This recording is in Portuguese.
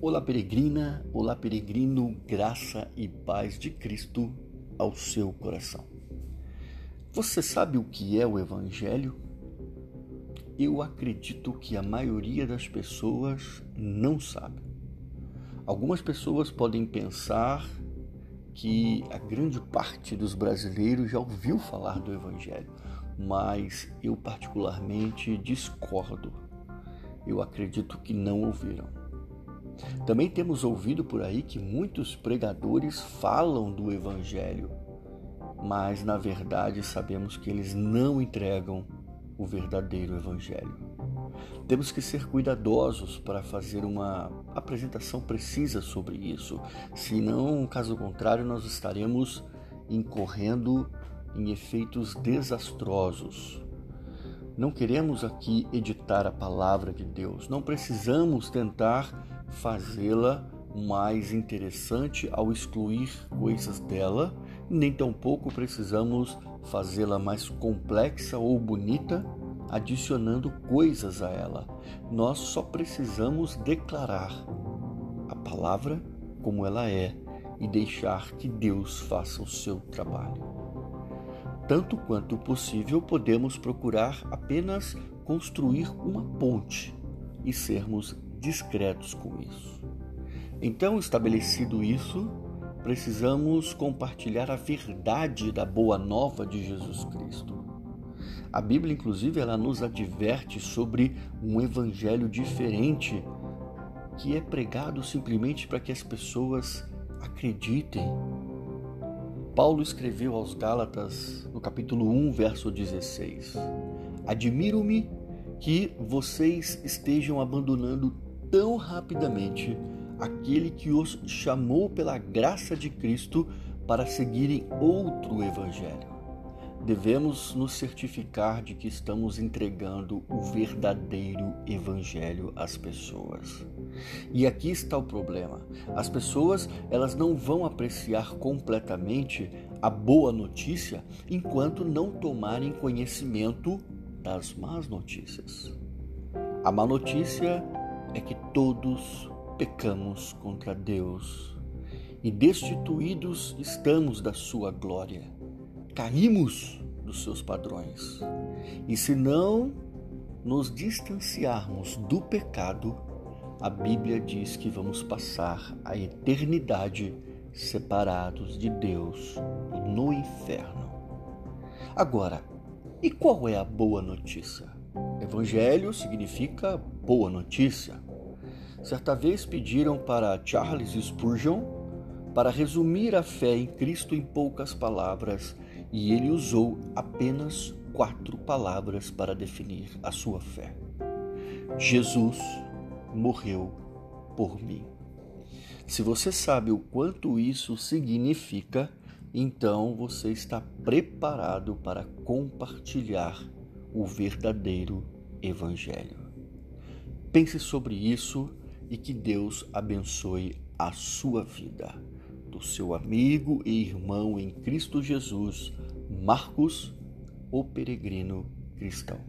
Olá, peregrina, olá, peregrino, graça e paz de Cristo ao seu coração. Você sabe o que é o Evangelho? Eu acredito que a maioria das pessoas não sabe. Algumas pessoas podem pensar que a grande parte dos brasileiros já ouviu falar do Evangelho, mas eu particularmente discordo. Eu acredito que não ouviram. Também temos ouvido por aí que muitos pregadores falam do Evangelho, mas na verdade sabemos que eles não entregam o verdadeiro Evangelho. Temos que ser cuidadosos para fazer uma apresentação precisa sobre isso, senão, caso contrário, nós estaremos incorrendo em efeitos desastrosos. Não queremos aqui editar a palavra de Deus, não precisamos tentar fazê-la mais interessante ao excluir coisas dela, nem tampouco precisamos fazê-la mais complexa ou bonita adicionando coisas a ela. Nós só precisamos declarar a palavra como ela é e deixar que Deus faça o seu trabalho. Tanto quanto possível, podemos procurar apenas construir uma ponte e sermos discretos com isso. Então, estabelecido isso, precisamos compartilhar a verdade da boa nova de Jesus Cristo. A Bíblia, inclusive, ela nos adverte sobre um evangelho diferente que é pregado simplesmente para que as pessoas acreditem. Paulo escreveu aos Gálatas, no capítulo 1, verso 16: Admiro-me que vocês estejam abandonando tão rapidamente aquele que os chamou pela graça de Cristo para seguirem outro evangelho. Devemos nos certificar de que estamos entregando o verdadeiro evangelho às pessoas. E aqui está o problema. As pessoas, elas não vão apreciar completamente a boa notícia enquanto não tomarem conhecimento das más notícias. A má notícia é que todos pecamos contra Deus e destituídos estamos da sua glória. Caímos dos seus padrões. E se não nos distanciarmos do pecado, a Bíblia diz que vamos passar a eternidade separados de Deus no inferno. Agora, e qual é a boa notícia? Evangelho significa boa notícia. Certa vez pediram para Charles Spurgeon para resumir a fé em Cristo em poucas palavras e ele usou apenas quatro palavras para definir a sua fé: Jesus morreu por mim. Se você sabe o quanto isso significa, então você está preparado para compartilhar o verdadeiro Evangelho. Pense sobre isso e que Deus abençoe a sua vida. Do seu amigo e irmão em Cristo Jesus, Marcos, o peregrino cristão.